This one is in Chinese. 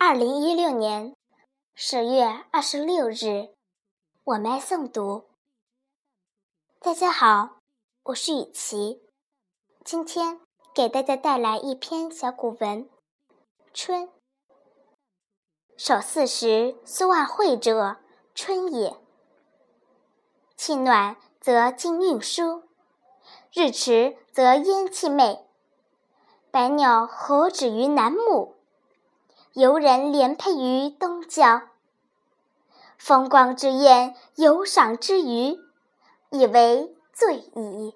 二零一六年十月二十六日，我们来诵读。大家好，我是雨琪，今天给大家带来一篇小古文《春》。守四时，苏万会者，春也。气暖则金运舒，日迟则烟气昧。百鸟何止于南木？游人连佩于东郊，风光之宴，游赏之余，以为醉矣。